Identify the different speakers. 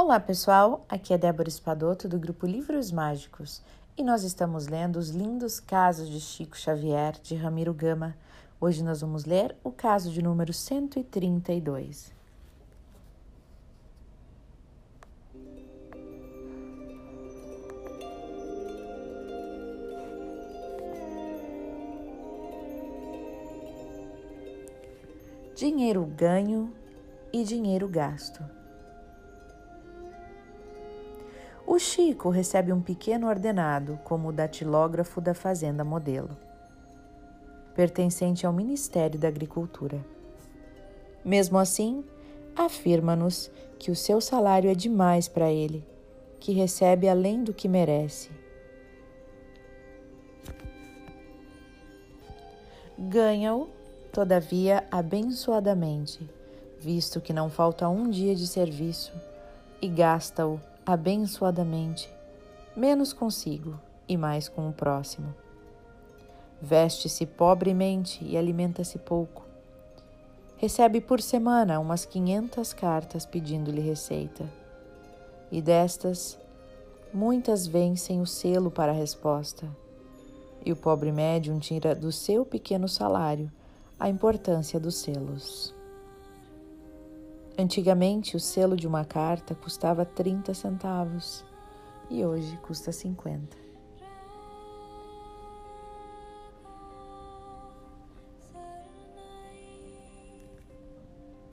Speaker 1: Olá pessoal, aqui é Débora Espadoto do grupo Livros Mágicos e nós estamos lendo os lindos casos de Chico Xavier de Ramiro Gama. Hoje nós vamos ler o caso de número 132. Dinheiro ganho e dinheiro gasto. O Chico recebe um pequeno ordenado como datilógrafo da Fazenda Modelo, pertencente ao Ministério da Agricultura. Mesmo assim, afirma-nos que o seu salário é demais para ele, que recebe além do que merece. Ganha-o todavia abençoadamente, visto que não falta um dia de serviço, e gasta-o abençoadamente, menos consigo e mais com o próximo. Veste-se pobremente e alimenta-se pouco. Recebe por semana umas quinhentas cartas pedindo-lhe receita. E destas, muitas vêm sem o selo para a resposta. E o pobre médium tira do seu pequeno salário a importância dos selos. Antigamente, o selo de uma carta custava 30 centavos e hoje custa 50.